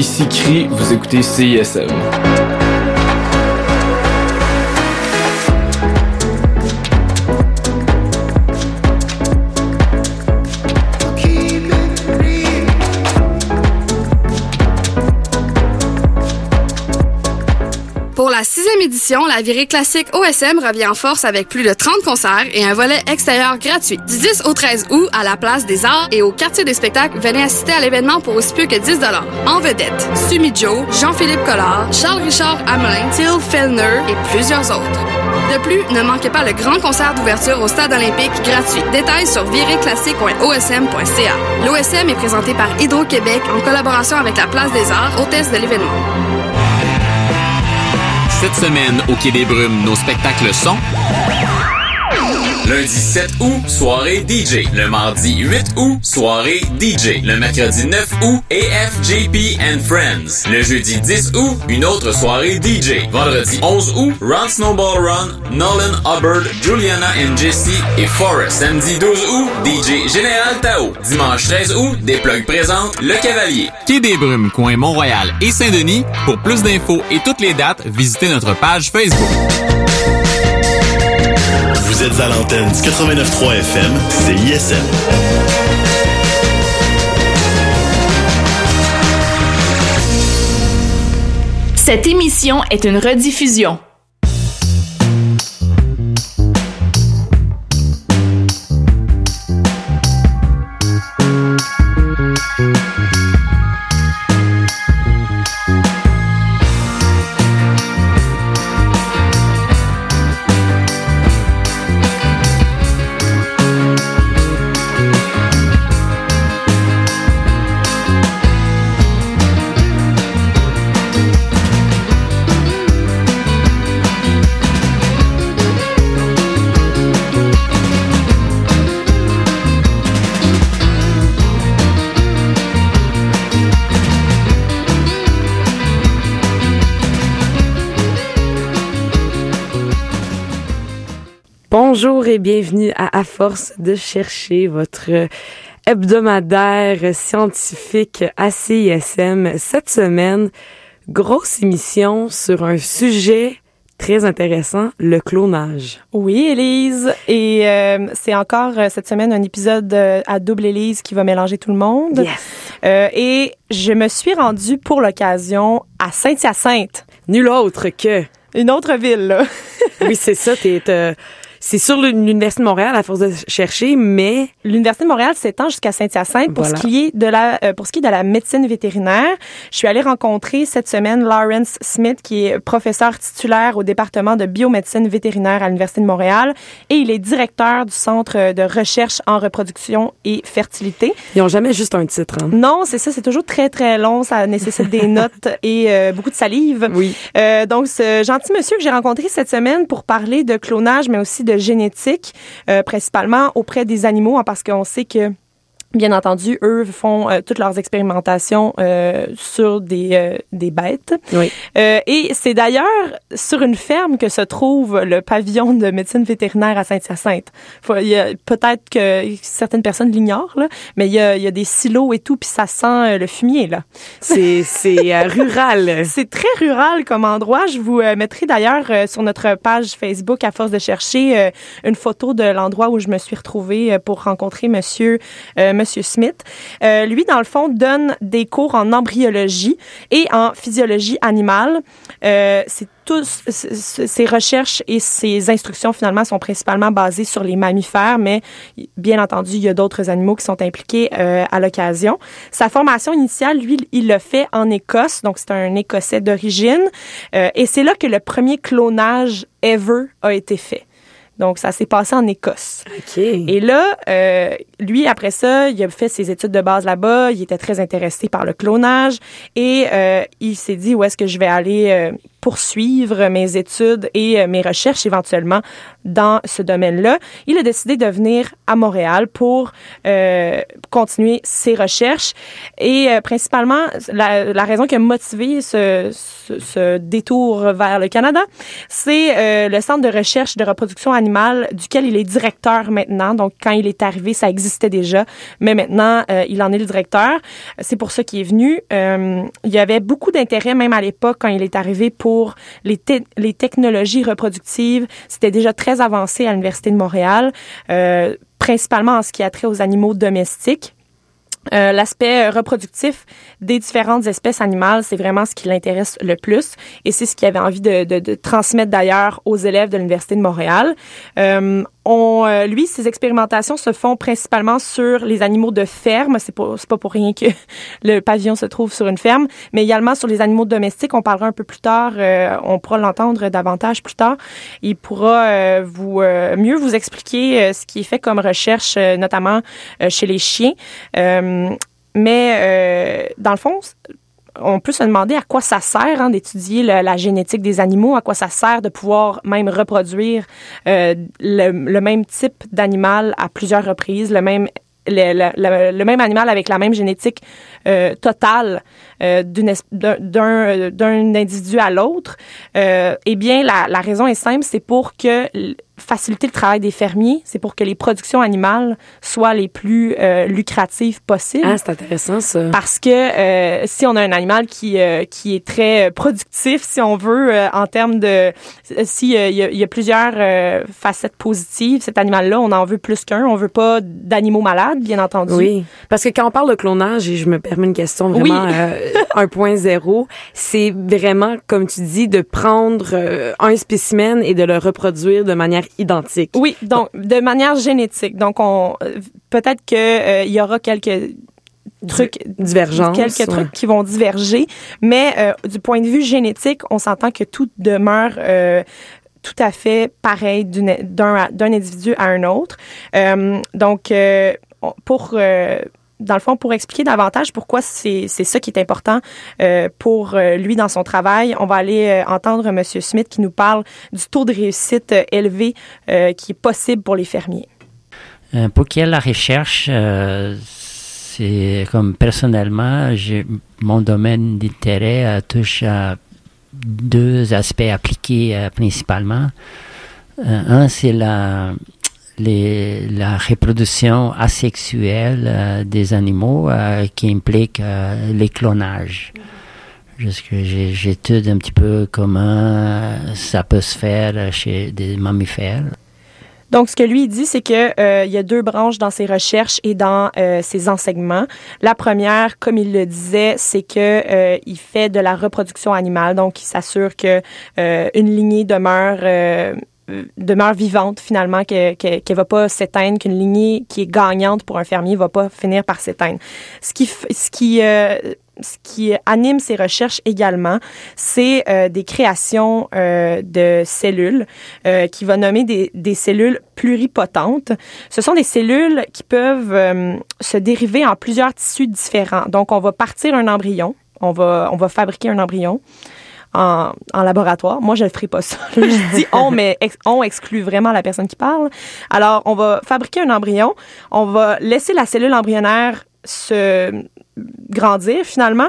Ici Cri, vous écoutez CISM. Sixième édition, la virée classique OSM revient en force avec plus de 30 concerts et un volet extérieur gratuit. Du 10 au 13 août, à la place des arts et au quartier des spectacles, venez assister à l'événement pour aussi peu que 10 En vedette, Sumi Joe, Jean-Philippe Collard, Charles-Richard Hamelin, Till Fellner et plusieurs autres. De plus, ne manquez pas le grand concert d'ouverture au Stade olympique gratuit. Détails sur viréclassique.osm.ca. L'OSM est présenté par Hydro-Québec en collaboration avec la Place des Arts, hôtesse de l'événement. Cette semaine, au Quai des Brumes, nos spectacles sont... Lundi 7 août, soirée DJ. Le mardi 8 août, soirée DJ. Le mercredi 9 août, AFJP Friends. Le jeudi 10 août, une autre soirée DJ. Vendredi 11 août, Run Snowball Run, Nolan Hubbard, Juliana and Jesse et Forrest. Samedi 12 août, DJ Général Tao. Dimanche 13 août, des plugs présentent Le Cavalier. Quai des Brumes, coin Mont-Royal et Saint-Denis. Pour plus d'infos et toutes les dates, visitez notre page Facebook. Vous êtes à l'antenne du 89.3 FM, c'est ISM. Cette émission est une rediffusion. Et bienvenue à À force de chercher votre hebdomadaire scientifique à CISM. Cette semaine, grosse émission sur un sujet très intéressant, le clonage. Oui, Élise. Et euh, c'est encore euh, cette semaine un épisode euh, à double Élise qui va mélanger tout le monde. Yes. et je me suis rendue pour l'occasion à Saint-Hyacinthe. Nul autre que... Une autre ville, là. oui, c'est ça. T'es, c'est sur l'Université de Montréal à force de chercher, mais l'Université de Montréal s'étend jusqu'à Saint-Hyacinthe pour ce qui est de la euh, pour ce qui est de la médecine vétérinaire. Je suis allée rencontrer cette semaine Lawrence Smith qui est professeur titulaire au département de biomédecine vétérinaire à l'Université de Montréal et il est directeur du centre de recherche en reproduction et fertilité. Ils ont jamais juste un titre. Hein? Non, c'est ça, c'est toujours très très long, ça nécessite des notes et euh, beaucoup de salive. Oui. Euh, donc ce gentil monsieur que j'ai rencontré cette semaine pour parler de clonage mais aussi de génétique, euh, principalement auprès des animaux, hein, parce qu'on sait que Bien entendu, eux font euh, toutes leurs expérimentations euh, sur des, euh, des bêtes. Oui. et c'est d'ailleurs sur une ferme que se trouve le pavillon de médecine vétérinaire à Saint-Hyacinthe. Peut-être que certaines personnes l'ignorent, là, mais il y, a, il y a des silos et tout, puis ça sent le fumier. là. C'est rural. c'est très rural comme endroit. Je vous mettrai d'ailleurs sur notre page Facebook, à force de chercher, une photo de l'endroit où je me suis retrouvée pour rencontrer monsieur Monsieur Smith. Euh, lui, dans le fond, donne des cours en embryologie et en physiologie animale. Euh, c'est tous ses recherches et ses instructions finalement sont principalement basées sur les mammifères, mais bien entendu, il y a d'autres animaux qui sont impliqués euh, à l'occasion. Sa formation initiale, lui, il l'a fait en Écosse, donc c'est un Écossais d'origine, euh, et c'est là que le premier clonage ever a été fait. Donc, ça s'est passé en Écosse. OK. Et là, euh, lui, après ça, il a fait ses études de base là-bas. Il était très intéressé par le clonage et euh, il s'est dit où est-ce que je vais aller euh, poursuivre mes études et euh, mes recherches éventuellement dans ce domaine-là. Il a décidé de venir à Montréal pour euh, continuer ses recherches et euh, principalement la, la, raison qui a motivé ce, ce, détour vers le Canada, c'est le Centre de recherche de reproduction animale animal duquel il est directeur maintenant. Donc, quand il est arrivé, ça existait déjà, mais maintenant, euh, il en est le directeur. C'est pour ça qu'il est venu. Euh, il y avait beaucoup d'intérêt, même à l'époque, quand il est arrivé, pour les, les technologies reproductives. C'était déjà très avancé à l'Université de Montréal, euh, principalement en ce qui a trait aux animaux domestiques. L'aspect reproductif des différentes espèces animales, c'est vraiment ce qui l'intéresse le plus et c'est ce qu'il avait envie de, transmettre d'ailleurs aux élèves de l'Université de Montréal. On, euh, lui, ses expérimentations se font principalement sur les animaux de ferme. C'est pas, pas pour rien que le pavillon se trouve sur une ferme, mais également sur les animaux domestiques. On parlera un peu plus tard. euh, on pourra l'entendre davantage plus tard. Il pourra euh, vous mieux vous expliquer ce qui est fait comme recherche, notamment chez les chiens. Mais dans le fond, on peut se demander à quoi ça sert hein, d'étudier la génétique des animaux, à quoi ça sert de pouvoir même reproduire euh, le, même type d'animal à plusieurs reprises, le même animal avec la même génétique euh, totale euh, d'un- individu à l'autre. Eh bien, la, la raison est simple, c'est pour que faciliter le travail des fermiers, c'est pour que les productions animales soient les plus euh, lucratives possibles. Ah, c'est intéressant, ça. Parce que euh, si on a un animal qui euh, qui est très euh, productif, si on veut, euh, en termes de si il y, a, il y a plusieurs euh, facettes positives, cet animal-là, on en veut plus qu'un. On veut pas d'animaux malades, bien entendu. Oui, parce que quand on parle de clonage, et je me permets une question vraiment Oui. euh, 1.0, c'est vraiment, comme tu dis, de prendre un spécimen et de le reproduire de manière Oui, donc de manière génétique. Donc on euh, peut-être que euh, il y aura quelques trucs Divergence. quelques ouais. trucs qui vont diverger, mais euh, du point de vue génétique, on s'entend que tout demeure euh, tout à fait pareil d'un individu à un autre. Donc, on- pour dans le fond, pour expliquer davantage pourquoi c'est ça qui est important euh, pour euh, lui dans son travail, on va aller euh, entendre Monsieur Smith qui nous parle du taux de réussite élevé qui est possible pour les fermiers. Pour qu'il y ait la recherche, c'est comme personnellement, mon domaine d'intérêt touche à deux aspects appliqués principalement. Un, c'est la, la reproduction asexuelle euh, des animaux euh, qui implique euh, les clonages. J'étude un petit peu comment euh, ça peut se faire chez des mammifères. Donc, ce que lui dit, c'est que euh, il y a deux branches dans ses recherches et dans euh, ses enseignements. La première, comme il le disait, c'est que euh, il fait de la reproduction animale, donc il s'assure que euh, une lignée demeure euh, demeure vivante finalement, que- que- qu'elle va pas s'éteindre, qu'une lignée qui est gagnante pour un fermier va pas finir par s'éteindre. Ce qui, ce qui euh, ce qui anime ses recherches également, c'est euh, des créations euh, de cellules qui va nommer des, des cellules pluripotentes. Ce sont des cellules qui peuvent se dériver en plusieurs tissus différents. Donc, on va partir un embryon, on va, on va fabriquer un embryon en, laboratoire. Moi, je ne ferai pas ça. je dis on, mais on exclut vraiment la personne qui parle. Alors, on va fabriquer un embryon, on va laisser la cellule embryonnaire se grandir finalement.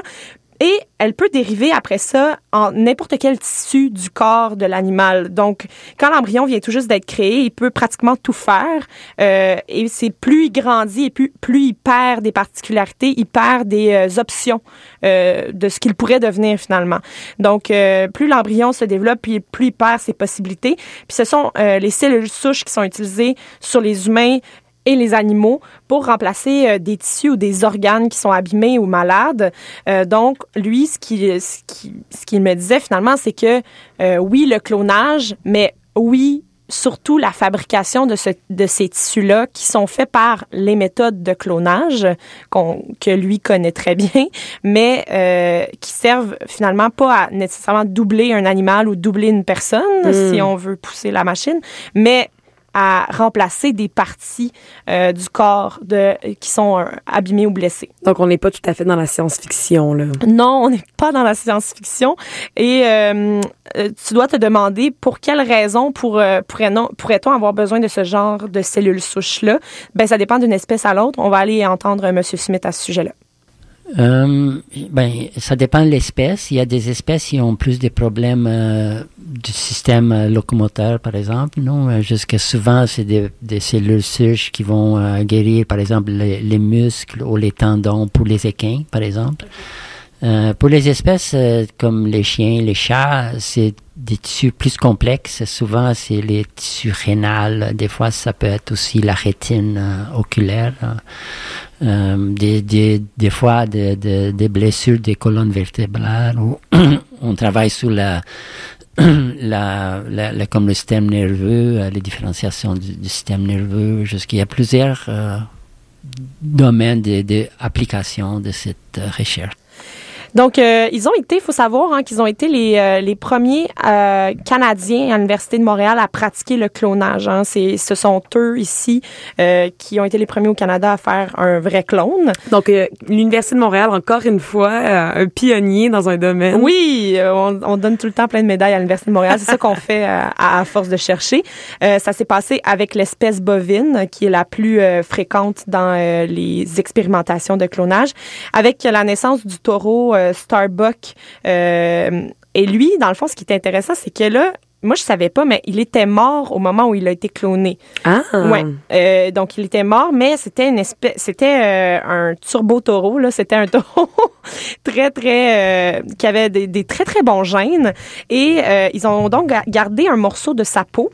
Et elle peut dériver après ça en n'importe quel tissu du corps de l'animal. Donc, quand l'embryon vient tout juste d'être créé, il peut pratiquement tout faire. Euh, et c'est plus il grandit et plus, plus il perd des particularités, il perd des euh, options euh, de ce qu'il pourrait devenir finalement. Donc, euh, plus l'embryon se développe, puis plus il perd ses possibilités. Puis ce sont euh, les cellules souches qui sont utilisées sur les humains et les animaux pour remplacer euh, des tissus ou des organes qui sont abîmés ou malades. Euh, donc, lui, ce qu'il ce qui, ce qu'il me disait finalement, c'est que euh, oui, le clonage, mais oui, surtout la fabrication de, ce, de ces tissus-là qui sont faits par les méthodes de clonage que lui connaît très bien, mais euh, qui servent finalement pas à nécessairement doubler un animal ou doubler une personne, si on veut pousser la machine, mais à remplacer des parties euh, du corps de, qui sont euh, abîmées ou blessées. Donc, on n'est pas tout à fait dans la science-fiction, là. Non, on n'est pas dans la science-fiction. Et euh, euh, tu dois te demander pour quelle raison pour, euh, pourrait-on avoir besoin de ce genre de cellules souches-là? Ben, ça dépend d'une espèce à l'autre. On va aller entendre M. Smith à ce sujet-là. Euh, ben, ça dépend de l'espèce. Il y a des espèces qui ont plus de problèmes euh, du système euh, locomoteur, par exemple. Non, jusque souvent, c'est des, des cellules souches qui vont guérir, par exemple, les, les muscles ou les tendons pour les équins, par exemple. Euh, pour les espèces euh, comme les chiens, les chats, c'est des tissus plus complexes. Souvent, c'est les tissus rénales. Des fois, ça peut être aussi la rétine euh, oculaire. des, fois, de- de- des blessures des colonnes vertébrales. Où on travaille sur la, la, comme le système nerveux, les différenciations du, système nerveux. Jusqu'il y a plusieurs domaines d'application de, cette euh, recherche. Donc, euh, ils ont été, il faut savoir hein, qu'ils ont été les, euh, les premiers euh, Canadiens à l'Université de Montréal à pratiquer le clonage. Hein. C'est, ce sont eux ici euh, qui ont été les premiers au Canada à faire un vrai clone. Donc, euh, l'Université de Montréal, encore une fois, euh, un pionnier dans un domaine. Oui, on, on donne tout le temps plein de médailles à l'Université de Montréal. C'est ça qu'on fait à, à force de chercher. Euh, ça s'est passé avec l'espèce bovine, qui est la plus fréquente dans les expérimentations de clonage, avec la naissance du taureau euh, Starbuck. Euh, et lui, dans le fond, ce qui est intéressant, c'est que là, moi, je savais pas, mais il était mort au moment où il a été cloné. Ah! Ouais. Euh, donc il était mort, mais c'était une espèce, c'était euh, un turbo taureau là. C'était un taureau très très euh, qui avait des, des très très bons gènes et ils ont donc ga- gardé un morceau de sa peau.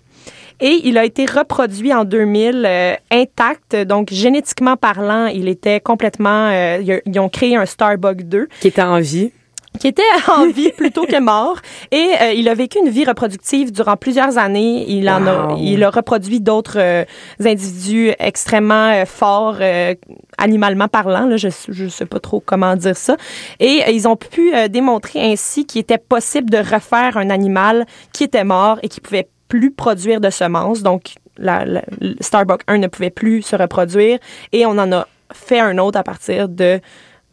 Et il a été reproduit en 2000 euh, intact, donc génétiquement parlant, il était complètement. euh, ils- ont créé un Starbuck 2 Qui était en vie. qui était en vie plutôt que mort. Et euh, il a vécu une vie reproductive durant plusieurs années. Il en a, il a reproduit d'autres euh, individus extrêmement euh, forts, euh, animalement parlant. Là, je je sais pas trop comment dire ça. Et euh, ils ont pu euh, démontrer ainsi qu'il était possible de refaire un animal qui était mort et qui pouvait plus produire de semences. Donc la, la- le Starbuck 1 ne pouvait plus se reproduire et on en a fait un autre à partir de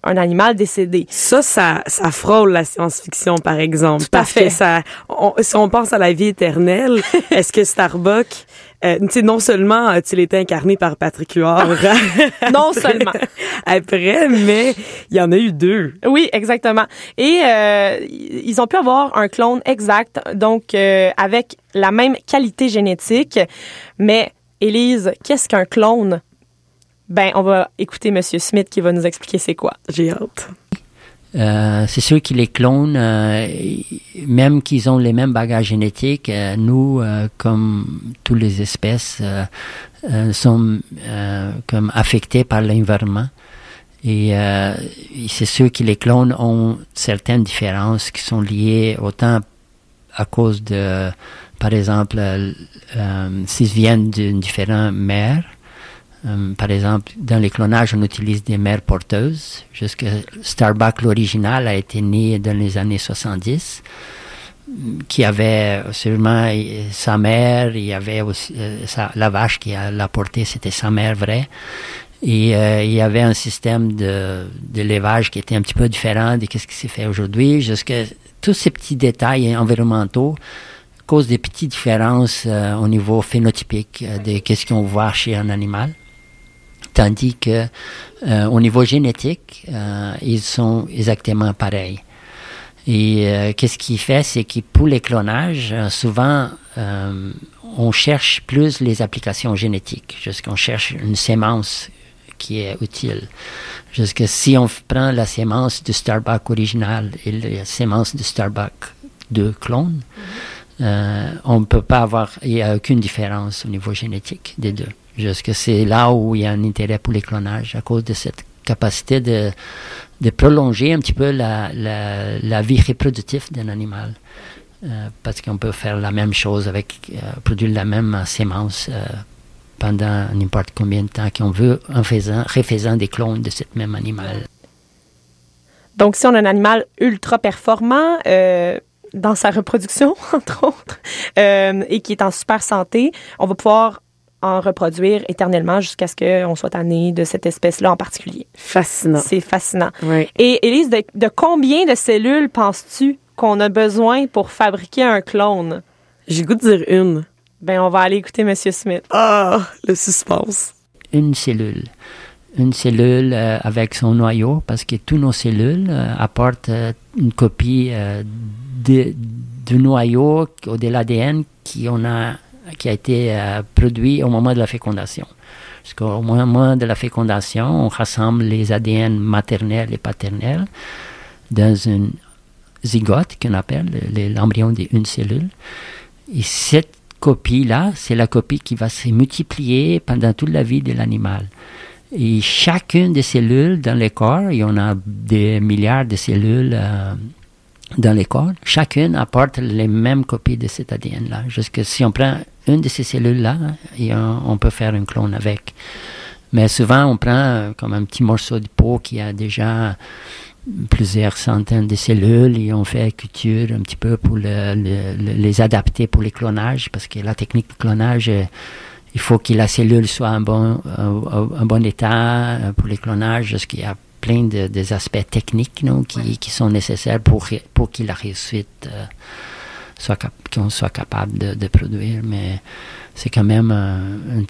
un animal décédé. Ça, ça, ça frôle la science-fiction, par exemple. Tout à parce fait. que ça, on- si on pense à la vie éternelle, est-ce que Starbuck, euh, tu sais, non seulement a-t-il été incarné par Patrick Huard Non seulement. après, mais il y en a eu deux. Oui, exactement. Et euh, ils ont pu avoir un clone exact, donc euh, avec la même qualité génétique. Mais Élise, qu'est-ce qu'un clone? Ben, on va écouter Monsieur Smith qui va nous expliquer c'est quoi. J'ai hâte. Euh, c'est sûr que les clones, euh, même qu'ils ont les mêmes bagages génétiques, euh, nous, euh, comme toutes les espèces, euh, sommes comme affectés par l'environnement. Et euh, c'est sûr que les clones ont certaines différences qui sont liées autant à cause de, par exemple, s'ils viennent d'une différente mère, euh, par exemple, dans les clonages, on utilise des mères porteuses. Jusque Starbuck, l'original, a été né dans les années 70, qui avait sûrement euh, sa mère, il y avait euh, la vache qui l'a porté, c'était sa mère vraie. Et euh, il y avait un système de, de qui était un petit peu différent de ce qui s'est fait aujourd'hui. Jusque tous ces petits détails environnementaux causent des petites différences euh, au niveau phénotypique euh, de qu'est-ce qu'on voit chez un animal tandis que euh, au niveau génétique, euh, ils sont exactement pareils. Et euh, qu'est-ce qu'il fait, c'est que pour les clonages, souvent, on cherche plus les applications génétiques, jusqu'on cherche une sémence qui est utile. Jusque si on prend la sémence du Starbuck original et la sémence du Starbuck de clone, on peut pas avoir, il n'y a aucune différence au niveau génétique des deux. Jusque c'est là où il y a un intérêt pour les clonages à cause de cette capacité de, de prolonger un petit peu la, la, la vie reproductive d'un animal. Euh, parce qu'on peut faire la même chose avec, euh, produire la même sémence euh, pendant n'importe combien de temps qu'on veut en faisant, refaisant des clones de cet même animal. Donc, si on a un animal ultra performant dans sa reproduction, entre autres, et qui est en super santé, on va pouvoir en reproduire éternellement jusqu'à ce qu'on soit tanné de cette espèce-là en particulier. Fascinant. C'est fascinant. Oui. Et Élise, de, de combien de cellules penses-tu qu'on a besoin pour fabriquer un clone? J'ai goût de dire une. Ben, on va aller écouter Monsieur Smith. Ah, le suspense. Une cellule. une cellule euh, avec son noyau, parce que tous nos cellules euh, apportent euh, une copie euh, de- du noyau ou de l'ADN qui, on a, qui a été euh, produit au moment de la fécondation. Parce qu'au moment de la fécondation, on rassemble les ADN maternels et paternels dans une zygote qu'on appelle le- l'embryon d'une cellule. Et cette copie-là, c'est la copie qui va se multiplier pendant toute la vie de l'animal. Et chacune des cellules dans le corps, il y en a des milliards de cellules euh, dans le corps, chacune apporte les mêmes copies de cet ADN-là. Jusque si on prend une de ces cellules-là, et on, on peut faire un clone avec. Mais souvent, on prend euh, comme un petit morceau de peau qui a déjà plusieurs centaines de cellules et on fait culture un petit peu pour le- le- le- les adapter pour les clonages parce que la technique de clonage, euh, il faut que la cellule soit en bon, euh, en bon état pour les clonages parce qu'il y a plein de, des aspects techniques non, qui, qui sont nécessaires pour, pour que la réussite euh, soit qu'on soit capable de, de produire. Mais c'est quand même euh,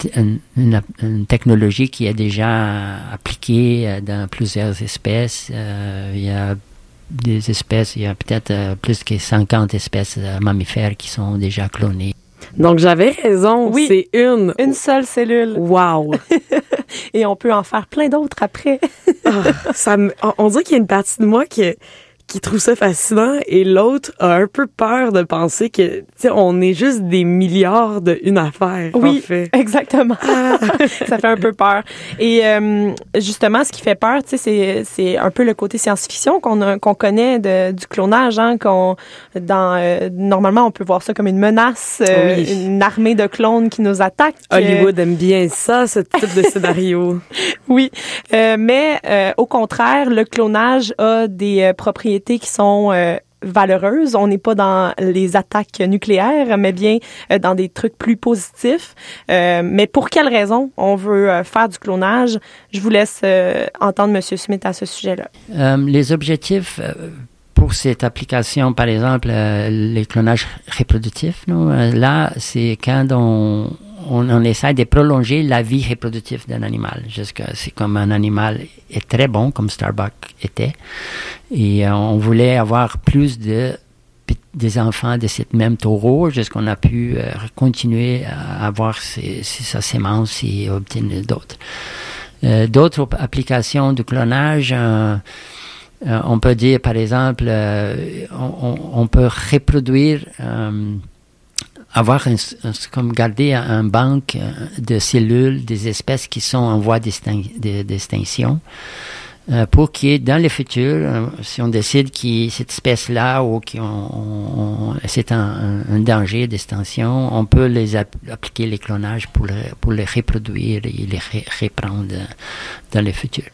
une, une technologie qui est déjà appliquée euh, dans plusieurs espèces. Euh, il y a des espèces, il y a peut-être euh, plus que 50 espèces euh, mammifères qui sont déjà clonées. Donc, j'avais raison. Oui. C'est une. Une seule cellule. Wow. Et on peut en faire plein d'autres après. Ah, ça me- on dirait qu'il y a une partie de moi qui, qui trouve ça fascinant et l'autre a un peu peur de penser que, tu sais, on est juste des milliards de une affaire. Oui, en fait. exactement. ça fait un peu peur. Et euh, justement, ce qui fait peur, tu sais, c'est, c'est un peu le côté science-fiction qu'on, a- qu'on connaît de, du clonage. Hein, qu'on, dans, euh, normalement, on peut voir ça comme une menace, euh, Oui. une armée de clones qui nous attaquent. Hollywood aime bien ça, ce type de scénario. Oui, mais au contraire, le clonage a des euh, qui sont euh, valeureuses. On n'est pas dans les attaques nucléaires, mais bien euh, dans des trucs plus positifs. Euh, mais pour quelle raison on veut euh, faire du clonage? Je vous laisse entendre Monsieur Smith à ce sujet-là. Les objectifs pour cette application, par exemple, les clonages reproductifs, non, euh, là, c'est quand on, on, on essaie de prolonger la vie reproductive d'un animal. Jusqu'à, c'est comme un animal est très bon, comme Starbucks était. Et euh, on voulait avoir plus de des enfants de cette même taureau, jusqu'on a pu euh, continuer à avoir ses, ses- sa sémence et obtenir d'autres. Euh, d'autres applications de clonage, on peut dire par exemple, on, peut reproduire, avoir un, comme garder un, banque euh, de cellules des espèces qui sont en voie d'extin- de- d'extinction. euh, pour que dans le futur, euh, si on décide que cette espèce-là ou que c'est un, danger d'extinction, on peut les app- appliquer les clonages pour, pour les reproduire et les re- reprendre dans le futur.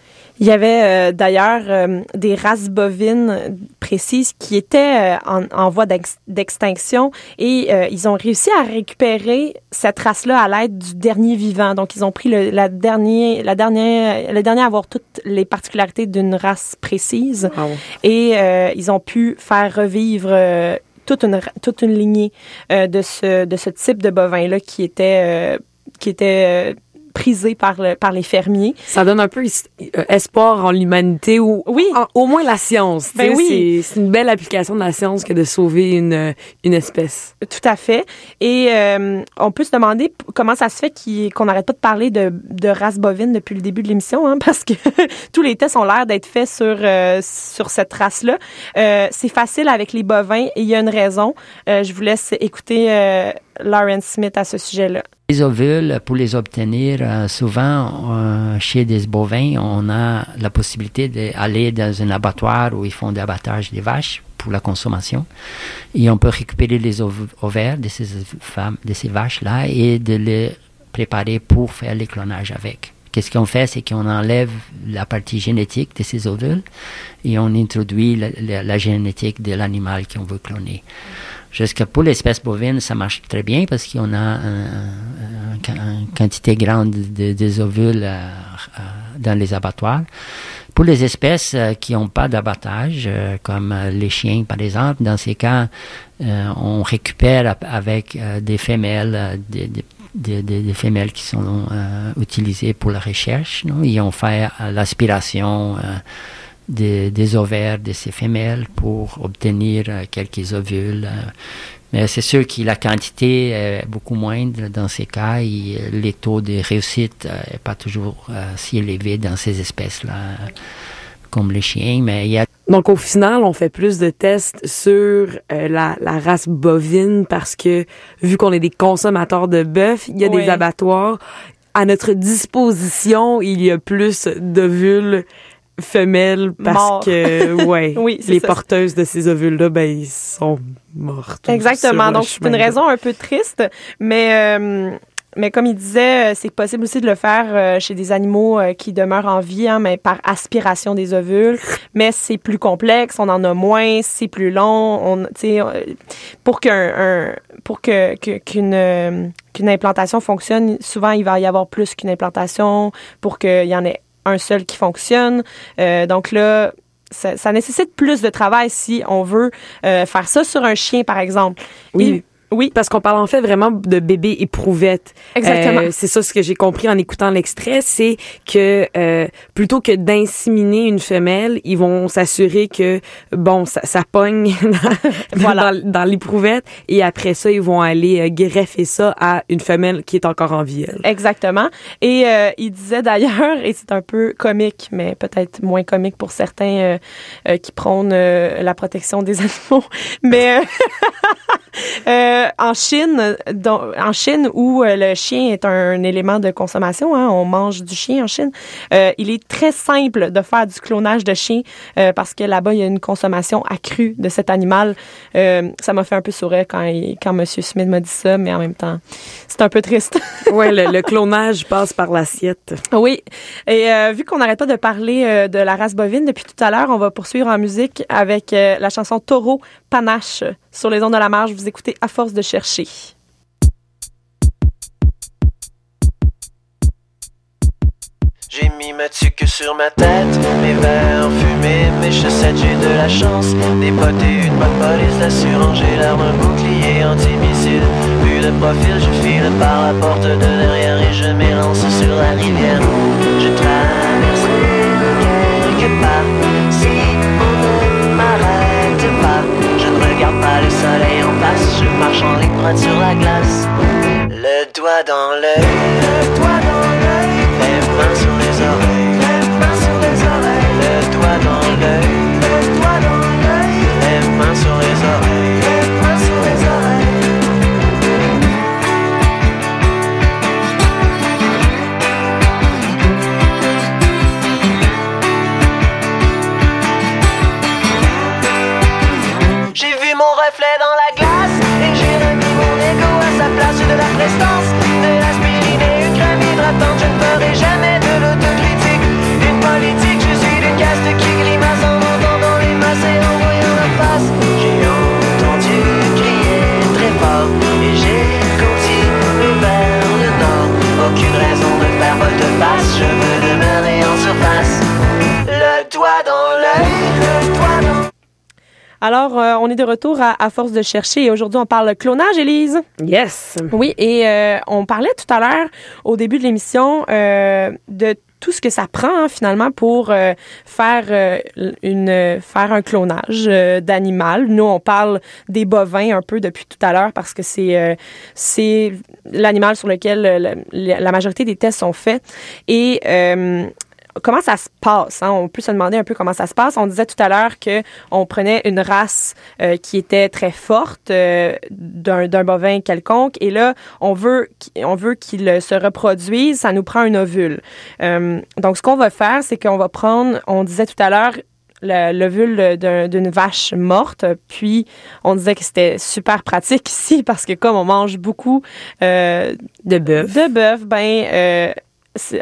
Il y avait euh, d'ailleurs euh, des races bovines précises qui étaient euh, en, en voie d'ex- d'extinction et euh, ils ont réussi à récupérer cette race-là à l'aide du dernier vivant. Donc ils ont pris le, la dernière, la dernière, le dernier à avoir toutes les particularités d'une race précise Wow. et euh, ils ont pu faire revivre euh, toute une toute une lignée euh, de ce de ce type de bovin là qui était euh, qui était euh, prisé par le par les fermiers. Ça donne un peu euh, espoir en l'humanité ou Oui. en- au moins la science. Ben oui. C'est une belle application de la science que de sauver une, une espèce. Tout à fait. Et euh, on peut se demander comment ça se fait qu'on n'arrête pas de parler de, de race bovine depuis le début de l'émission, hein, parce que tous les tests ont l'air d'être faits sur, euh, sur cette race-là. Euh, c'est facile avec les bovins et il y a une raison. Je vous laisse écouter Lauren Smith à ce sujet-là. Les ovules, pour les obtenir, euh, souvent, euh, chez des bovins, on a la possibilité d'aller dans un abattoir où ils font d'abattage des vaches pour la consommation. Et on peut récupérer les ov- ovaires de ces femmes, de ces vaches-là et de les préparer pour faire les clonages avec. Qu'est-ce qu'on fait, c'est qu'on enlève la partie génétique de ces ovules et on introduit la génétique de l'animal qu'on veut cloner. Jusqu'à pour l'espèce bovine, ça marche très bien parce qu'on a un- un- une quantité grande de, des ovules euh, euh, dans les abattoirs. Pour les espèces euh, qui n'ont pas d'abattage, comme les chiens par exemple, dans ces cas, on récupère avec des femelles, des, des femelles qui sont utilisées pour la recherche. Ils ont fait l'aspiration des, des ovaires de ces femelles pour obtenir euh, quelques ovules. euh. mais c'est sûr que la quantité est beaucoup moindre dans ces cas et euh, les taux de réussite n'est pas toujours si élevé dans ces espèces-là, comme les chiens. Mais il y a Donc, au final, on fait plus de tests sur euh, la, la race bovine parce que, vu qu'on est des consommateurs de bœuf, il y a Oui. des abattoirs. À notre disposition, il y a plus d'ovules femelles parce que, ouais, Oui, les ça. porteuses de ces ovules-là, ben, ils sont mortes. Exactement. Donc, c'est une raison un peu triste, mais, euh, mais comme il disait, euh, c'est possible aussi de le faire euh, chez des animaux qui demeurent en vie, hein, mais par aspiration des ovules. Mais c'est plus complexe, on en a moins, c'est plus long. On, pour qu'un, un- pour que, qu'une, qu'une implantation fonctionne, souvent il va y avoir plus qu'une implantation pour qu'il y en ait un seul qui fonctionne. Euh, donc là, ça, ça nécessite plus de travail si on veut euh, faire ça sur un chien, par exemple. Oui. Et- oui, Parce qu'on parle en fait vraiment de bébé éprouvette. Exactement. Euh, c'est ça ce que j'ai compris en écoutant l'extrait, c'est que euh, plutôt que d'inséminer une femelle, ils vont s'assurer que bon ça, ça pogne dans, Voilà. dans, dans l'éprouvette et après ça ils vont aller euh, greffer ça à une femelle qui est encore en vie. elle. Exactement. Et euh, il disait d'ailleurs, et c'est un peu comique, mais peut-être moins comique pour certains qui prônent la protection des animaux, mais euh, en Chine, dans- en Chine où euh, le chien est un élément de consommation, hein, on mange du chien en Chine, euh, il est très simple de faire du clonage de chien euh, parce que là-bas il y a une consommation accrue de cet animal. Euh, ça m'a fait un peu sourire quand il, quand Monsieur Smith m'a dit ça, mais en même temps c'est un peu triste. Ouais, le, le clonage passe par l'assiette. Oui. Et euh, vu qu'on n'arrête pas de parler euh, de la race bovine depuis tout à l'heure, on va poursuivre en musique avec euh, la chanson Taureau Panache sur les ondes de la marge. Vous écoutez à force de chercher. J'ai mis ma tuque sur ma tête, mes verres fumés, mes chaussettes, j'ai de la chance. Des potes et une bonne police d'assurance, j'ai l'arme, un bouclier antimissile. Vu de profil, je file par la porte de derrière et je m'élance sur la rivière. Je traverse quelque part, je marche en ligne droite sur la glace. Le doigt dans l'œil, le doigt dans l'œil, est de retour à, à force de chercher et aujourd'hui, on parle clonage, Élise. Yes. Oui, et euh, on parlait tout à l'heure, au début de l'émission, euh, de tout ce que ça prend hein, finalement pour euh, faire euh, une faire un clonage d'animal. Nous on parle des bovins un peu depuis tout à l'heure parce que c'est c'est l'animal sur lequel la, la majorité des tests sont faits et comment ça se passe? hein? On peut se demander un peu comment ça se passe. On disait tout à l'heure que on prenait une race euh, qui était très forte euh, d'un d'un bovin quelconque et là, on veut, on veut qu'il euh, se reproduise. Ça nous prend un ovule. Euh, donc, ce qu'on va faire, c'est qu'on va prendre, on disait tout à l'heure, le- l'ovule d'un- d'une vache morte. Puis, on disait que c'était super pratique ici parce que comme on mange beaucoup euh, De bœuf. de bœuf, ben... euh,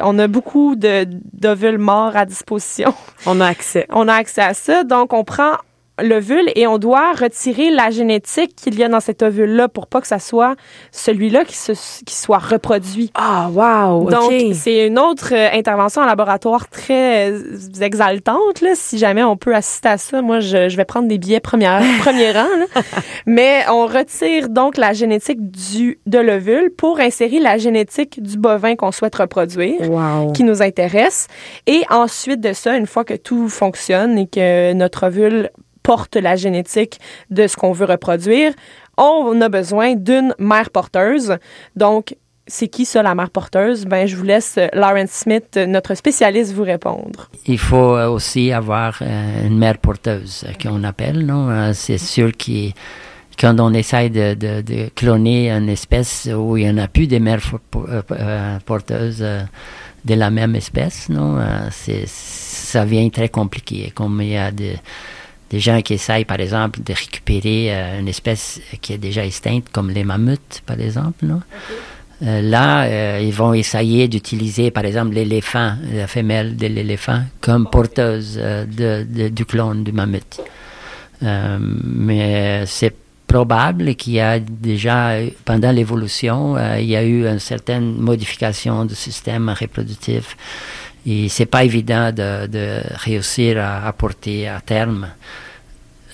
on a beaucoup de d'ovules morts à disposition. On a accès. On a accès à ça, donc on prend l'ovule et on doit retirer la génétique qu'il y a dans cet ovule-là pour pas que ça soit celui-là qui, se, qui soit reproduit. Ah, wow! Donc, c'est une autre euh, intervention en laboratoire très euh, exaltante. Là. Si jamais on peut assister à ça, moi, je, je vais prendre des billets première, premier rang. là. Mais on retire donc la génétique du, de l'ovule pour insérer la génétique du bovin qu'on souhaite reproduire Wow. qui nous intéresse. Et ensuite de ça, une fois que tout fonctionne et que notre ovule porte la génétique de ce qu'on veut reproduire, on a besoin d'une mère porteuse. Donc, c'est qui ça, la mère porteuse? Ben, je vous laisse euh, Lauren Smith, euh, notre spécialiste, vous répondre. Il faut euh, aussi avoir une mère porteuse qu'on appelle. Non? C'est sûr que quand on essaye de, cloner une espèce où il n'y en a plus de mères porteuses de la même espèce, non? Ça devient très compliqué. Comme il y a des, des gens qui essayent, par exemple, de récupérer euh, une espèce qui est déjà extincte, comme les mammouths, par exemple. Non? Euh, là, euh, ils vont essayer d'utiliser, par exemple, l'éléphant, la femelle de l'éléphant, comme porteuse de, de- du clone du mammouth. Mais c'est probable qu'il y a déjà, pendant l'évolution, il y a eu une certaine modification du système reproductif. Et c'est pas évident de, réussir à apporter à terme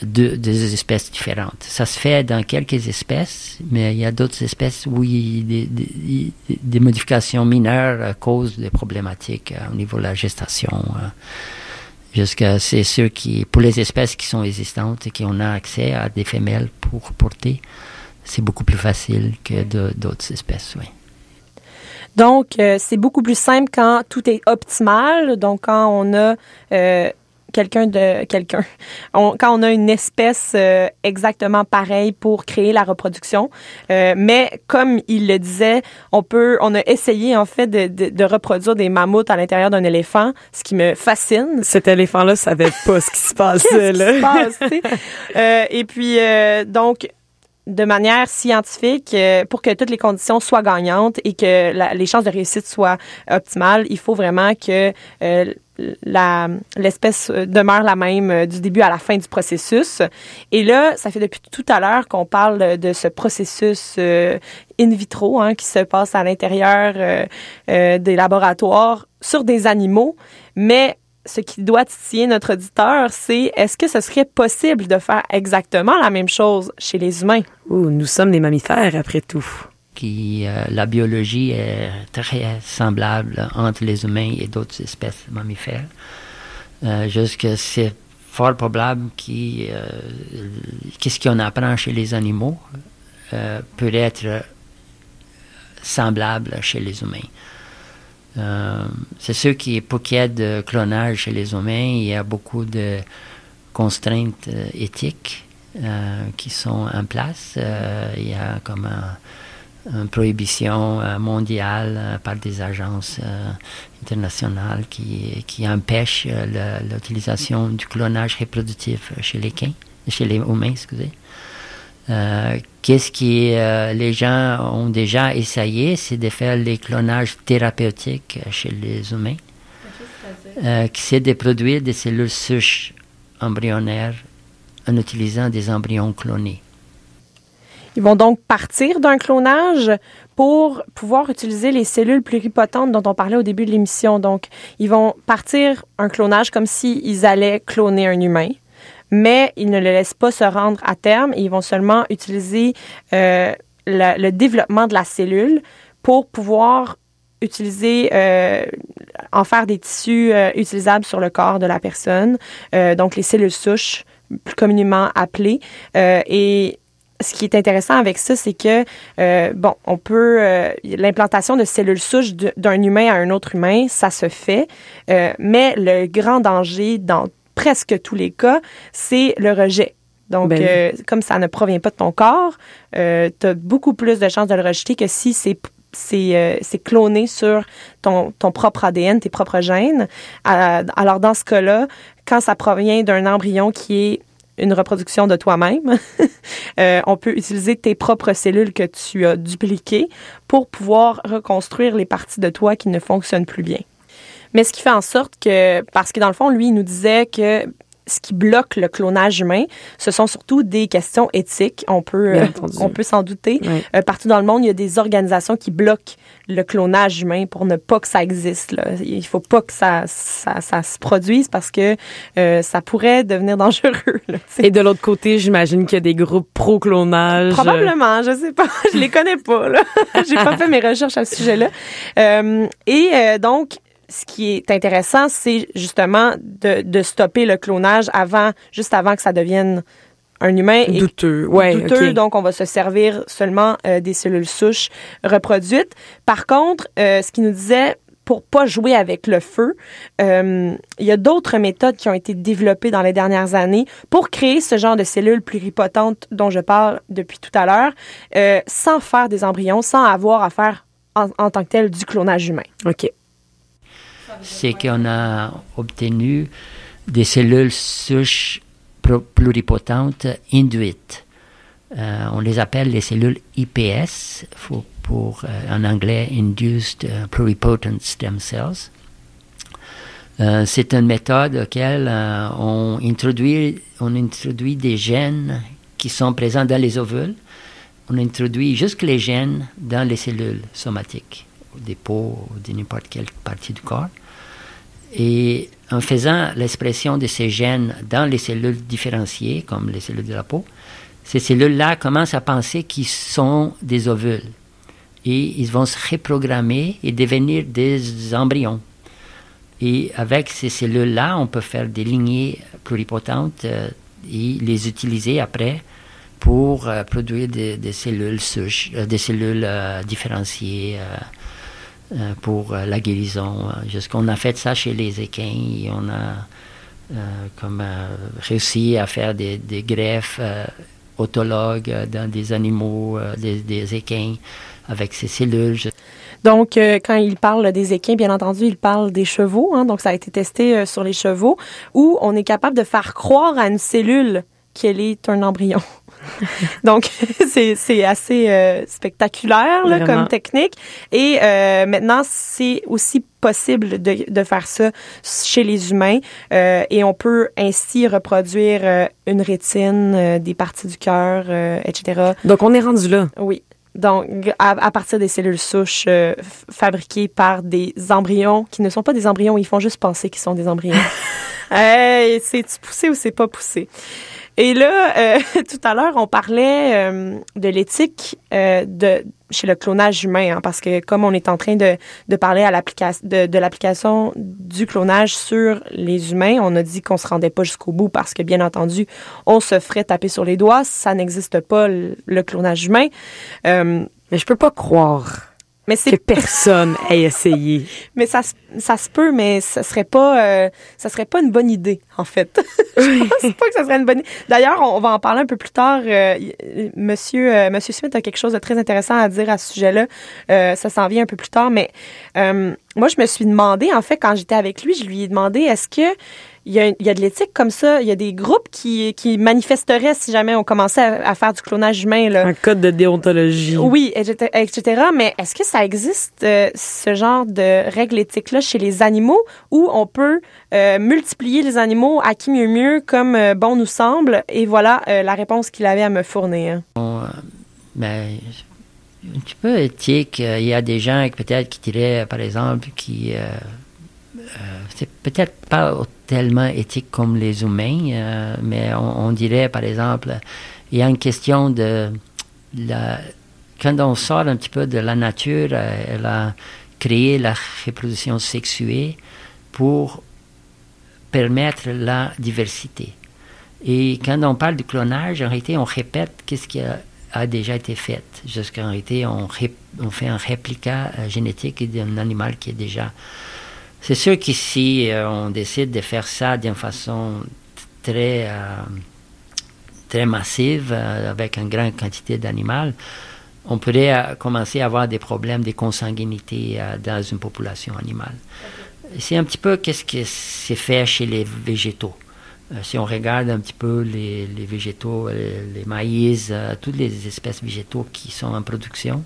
deux, espèces différentes. Ça se fait dans quelques espèces, mais il y a d'autres espèces où des, modifications mineures causent des problématiques euh, au niveau de la gestation. euh. Jusqu'à c'est sûr qui, pour les espèces qui sont existantes et qui ont accès à des femelles pour porter, c'est beaucoup plus facile que d'autres espèces, oui. Donc, euh, c'est beaucoup plus simple quand tout est optimal. Donc, quand on a euh, quelqu'un de quelqu'un, on- quand on a une espèce euh, exactement pareille pour créer la reproduction. Euh, mais comme il le disait, on peut, on a essayé en fait de, de, de reproduire des mammouths à l'intérieur d'un éléphant, ce qui me fascine. Cet éléphant-là savait pas ce qui se passait, là? qui se passe? Euh, et puis, euh, donc, de manière scientifique, euh, pour que toutes les conditions soient gagnantes et que les chances de réussite soient optimales, il faut vraiment que euh, l'espèce euh, demeure la même euh, du début à la fin du processus. Et là, ça fait depuis tout à l'heure qu'on parle de ce processus euh, in vitro hein, qui se passe à l'intérieur euh, euh, des laboratoires sur des animaux, mais ce qui doit titiller notre auditeur, c'est est-ce que ce serait possible de faire exactement la même chose chez les humains? Ouh, nous sommes des mammifères, après tout. qui euh, la biologie est très semblable entre les humains et d'autres espèces mammifères. Euh, juste que c'est fort probable que euh, qu'est-ce qu'on apprend chez les animaux euh, peut être semblable chez les humains. Euh, c'est sûr qu'il pour qu'il y ait de clonage chez les humains, il y a beaucoup de contraintes euh, éthiques euh, qui sont en place. Il y a comme un, une prohibition mondiale par des agences internationales qui, qui empêchent l'utilisation du clonage reproductif chez les quins, chez les humains, excusez. Euh, Qu'est-ce que euh, les gens ont déjà essayé, c'est de faire les clonages thérapeutiques chez les humains, euh, c'est de produire des cellules souches embryonnaires en utilisant des embryons clonés. Ils vont donc partir d'un clonage pour pouvoir utiliser les cellules pluripotentes dont on parlait au début de l'émission. Donc, ils vont partir un clonage comme s'ils allaient cloner un humain, mais ils ne le laissent pas se rendre à terme ils vont seulement utiliser euh, le, développement de la cellule pour pouvoir utiliser, euh, en faire des tissus euh, utilisables sur le corps de la personne, donc les cellules souches, plus communément appelées. Et ce qui est intéressant avec ça, c'est que, bon, on peut, l'implantation de cellules souches d'un humain à un autre humain, ça se fait, mais le grand danger dans presque tous les cas, c'est le rejet. Donc, Ben euh, comme ça ne provient pas de ton corps, euh, tu as beaucoup plus de chances de le rejeter que si c'est c'est euh, cloné sur ton, ton propre ADN, tes propres gènes. Euh, alors, dans ce cas-là, quand ça provient d'un embryon qui est une reproduction de toi-même, on peut utiliser tes propres cellules que tu as dupliquées pour pouvoir reconstruire les parties de toi qui ne fonctionnent plus bien. Mais ce qui fait en sorte que, parce que dans le fond, lui, il nous disait que ce qui bloque le clonage humain, ce sont surtout des questions éthiques. On peut, euh, on peut s'en douter. Euh, partout dans le monde, il y a des organisations qui bloquent le clonage humain pour ne pas que ça existe. Là. Il faut pas que ça, ça, ça se produise parce que euh, ça pourrait devenir dangereux. Là. Et de l'autre côté, j'imagine qu'il y a des groupes pro-clonage. Probablement, je sais pas, je les connais pas. J'ai pas fait mes recherches à ce sujet-là. Et donc ce qui est intéressant, c'est justement de, de stopper le clonage avant, juste avant que ça devienne un humain Douteux. Ouais, douteux, donc on va se servir seulement euh, des cellules souches reproduites. Par contre, euh, ce qui nous disait pour pas jouer avec le feu, euh, il y a d'autres méthodes qui ont été développées dans les dernières années pour créer ce genre de cellules pluripotentes dont je parle depuis tout à l'heure, sans faire des embryons, sans avoir à faire en, en tant que tel du clonage humain. OK. C'est qu'on a obtenu des cellules souches pluripotentes induites. Euh, on les appelle les cellules IPS, pour, euh, en anglais Induced euh, Pluripotent Stem Cells. C'est une méthode auquel on, introduit, on introduit des gènes qui sont présents dans les ovules. On introduit juste les gènes dans les cellules somatiques, des peaux de n'importe quelle partie du corps. Et en faisant l'expression de ces gènes dans les cellules différenciées, comme les cellules de la peau, ces cellules-là commencent à penser qu'ils sont des ovules. Et ils vont se reprogrammer et devenir des embryons. Et avec ces cellules-là, on peut faire des lignées pluripotentes euh, et les utiliser après pour euh, produire des, cellules souches, euh, des cellules différenciées pour euh, la guérison. Euh, Jusqu'on a fait ça chez les équins et on a euh, comme euh, réussi à faire des, greffes euh, autologues euh, dans des animaux, euh, des, équins avec ces cellules. Donc, euh, quand il parle des équins, bien entendu, il parle des chevaux. Hein, donc, ça a été testé euh, sur les chevaux, où on est capable de faire croire à une cellule qu'elle est un embryon. donc, c'est c'est assez euh, spectaculaire là, comme technique. Et euh, maintenant, c'est aussi possible de, de faire ça chez les humains. Euh, et on peut ainsi reproduire une rétine, des parties du cœur, etc. Donc, on est rendu là. Oui. Donc, à, à partir des cellules souches euh, fabriquées par des embryons qui ne sont pas des embryons, ils font juste penser qu'ils sont des embryons. hey, c'est-tu poussé ou c'est pas poussé? Et là, euh, tout à l'heure, on parlait euh, de l'éthique euh, de chez le clonage humain, hein, parce que comme on est en train de, de parler à de, de l'application du clonage sur les humains, on a dit qu'on se rendait pas jusqu'au bout parce que bien entendu, on se ferait taper sur les doigts, ça n'existe pas le, le clonage humain. Euh, Mais je peux pas croire mais que personne ait essayé. mais ça, se- ça se peut, mais ça serait pas euh, ça serait pas une bonne idée en fait. Je pense pas que ça serait une bonne idée. D'ailleurs, on, va en parler un peu plus tard. Euh, euh, Monsieur euh, Monsieur Smith a quelque chose de très intéressant à dire à ce sujet-là. Euh, ça s'en vient un peu plus tard, mais euh, moi je me suis demandé en fait quand j'étais avec lui, je lui ai demandé est-ce que il y, a, il y a de l'éthique comme ça, il y a des groupes qui, qui manifesteraient si jamais on commençait à, à faire du clonage humain là. Un code de déontologie. Oui, etc., etc. Mais est-ce que ça existe, euh, ce genre de règles éthiques-là chez les animaux où on peut euh, multiplier les animaux à qui mieux mieux comme euh, bon nous semble? Et voilà euh, la réponse qu'il avait à me fournir. On, euh, ben, un petit peu éthique. euh, Il y a des gens qui peut-être qui diraient, par exemple, qui euh, euh, c'est peut-être pas tellement éthique comme les humains, euh, mais on, dirait, par exemple, il y a une question de quand on sort un petit peu de la nature, euh, elle a créé la reproduction sexuée pour permettre la diversité. Et quand on parle du clonage, en réalité, on répète qu'est-ce qui a, déjà été fait. Jusqu'en réalité, on, on fait un réplicat euh, génétique d'un animal qui est déjà. C'est sûr qu'ici, euh, on décide de faire ça d'une façon très, euh, très massive, euh, avec une grande quantité d'animaux, on pourrait commencer à avoir des problèmes de consanguinité dans une population animale. C'est un petit peu qu'est-ce qui s'est fait chez les végétaux. Si on regarde un petit peu les, végétaux, les maïs, toutes les espèces végétaux qui sont en production,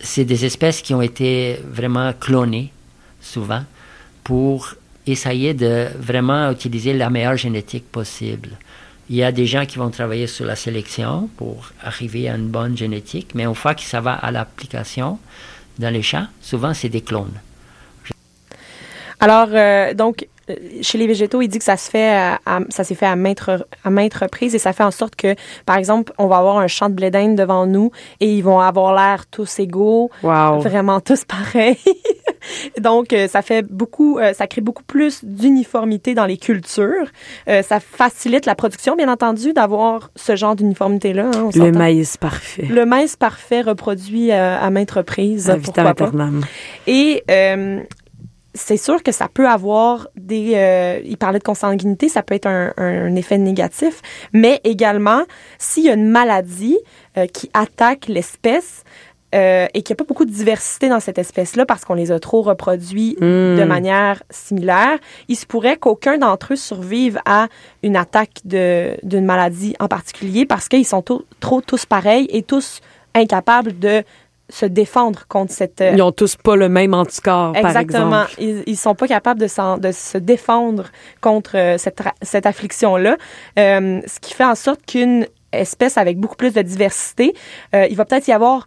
c'est des espèces qui ont été vraiment clonées souvent pour essayer de vraiment utiliser la meilleure génétique possible. Il y a des gens qui vont travailler sur la sélection pour arriver à une bonne génétique, mais une fois que ça va à l'application dans les champs, souvent c'est des clones. Alors, euh, donc, chez les végétaux, il dit que ça se fait à, à- ça s'est fait à maintes, à maintes reprises et ça fait en sorte que, par exemple, on va avoir un champ de blé d'Inde devant nous et ils vont avoir l'air tous égaux, Wow. vraiment tous pareils. Donc, euh, ça fait beaucoup, euh, ça crée beaucoup plus d'uniformité dans les cultures. Euh, ça facilite la production, bien entendu, d'avoir ce genre d'uniformité-là. hein, Le maïs parfait. Le maïs parfait reproduit euh, à maintes reprises. À pourquoi pas. Et euh, c'est sûr que ça peut avoir des... euh, il parlait de consanguinité, ça peut être un, un effet négatif, mais également, s'il y a une maladie euh, qui attaque l'espèce euh, et qu'il n'y a pas beaucoup de diversité dans cette espèce-là parce qu'on les a trop reproduits de manière similaire, il se pourrait qu'aucun d'entre eux survive à une attaque de- d'une maladie en particulier parce qu'ils sont trop tous pareils et tous incapables de se défendre contre cette... euh, Ils ont tous pas le même anticorps, par Exactement. exemple. Ils, ils sont pas capables de, de se défendre contre euh, cette, cette affliction-là. Euh, ce qui fait en sorte qu'une espèce avec beaucoup plus de diversité, euh, il va peut-être y avoir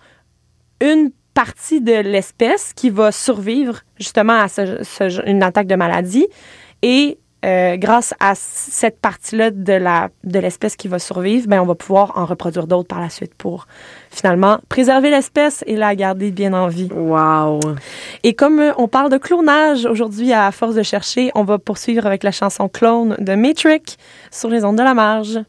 une partie de l'espèce qui va survivre justement à ce- ce- une attaque de maladie et euh, grâce à cette partie-là de la de l'espèce qui va survivre, ben on va pouvoir en reproduire d'autres par la suite pour finalement préserver l'espèce et la garder bien en vie. Wow. Et comme euh, on parle de clonage aujourd'hui à force de chercher, on va poursuivre avec la chanson Clone de Matrix sur les ondes de la marge.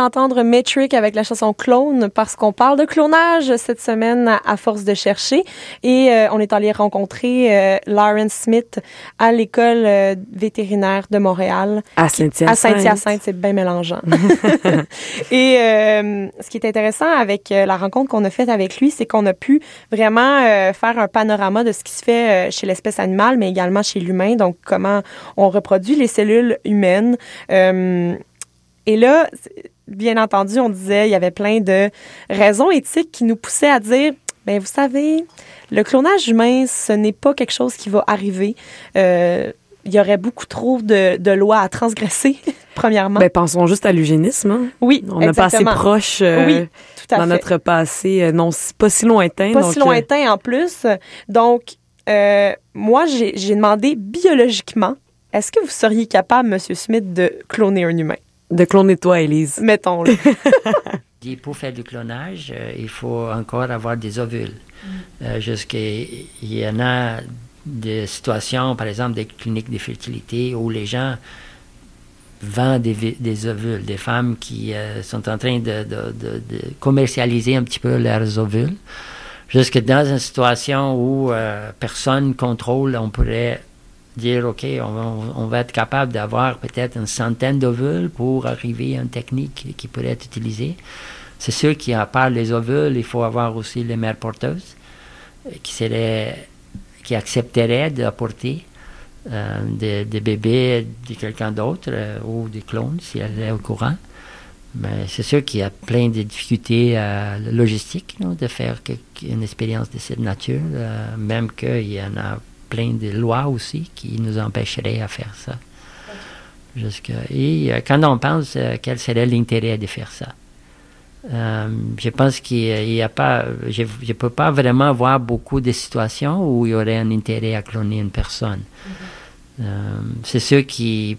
D'entendre Metric avec la chanson Clone parce qu'on parle de clonage cette semaine à, à force de chercher. Et euh, on est allé rencontrer euh, Lauren Smith à l'école euh, vétérinaire de Montréal. À Saint-Hyacinthe. À Saint-Hyacinthe, c'est bien mélangeant. Et euh, ce qui est intéressant avec la rencontre qu'on a faite avec lui, c'est qu'on a pu vraiment faire un panorama de ce qui se fait chez l'espèce animale, mais également chez l'humain. Donc, comment on reproduit les cellules humaines. Et là, bien entendu, on disait, il y avait plein de raisons éthiques qui nous poussaient à dire, ben vous savez, le clonage humain, ce n'est pas quelque chose qui va arriver. Euh, il y aurait beaucoup trop de, de lois à transgresser, premièrement. Ben, pensons juste à l'eugénisme. hein. oui, On n'a pas assez exactement. proche euh, Oui, tout à dans fait. notre passé, euh, non, pas si lointain. pas donc, si lointain en plus. Donc, moi, j'ai demandé biologiquement, est-ce que vous seriez capable, Monsieur Smith, de cloner un humain? De cloner toi, Élise. Mettons-le. Dit, Pour faire du clonage, euh, il faut encore avoir des ovules. Euh, jusqu'à- il y en a des situations, par exemple des cliniques de fertilité, où les gens vendent des, ovules, des femmes qui euh, sont en train de, de- de- de commercialiser un petit peu leurs ovules. Jusque dans une situation où euh, personne contrôle, on pourrait dire, OK, on, va- être capable d'avoir peut-être une centaine d'ovules pour arriver à une technique qui pourrait être utilisée. C'est sûr qu'à part les ovules, il faut avoir aussi les mères porteuses euh, qui, seraient, qui accepteraient d'apporter euh, des, bébés de quelqu'un d'autre euh, ou des clones si elle est au courant. Mais c'est sûr qu'il y a plein de difficultés euh, logistiques de faire une expérience de cette nature, même qu'il y en a plein de lois aussi qui nous empêcheraient à faire ça. Jusque, et euh, quand on pense euh, quel serait l'intérêt de faire ça, euh, je pense qu'il n'y a pas, je ne peux pas vraiment voir beaucoup de situations où il y aurait un intérêt à cloner une personne. Euh, c'est sûr que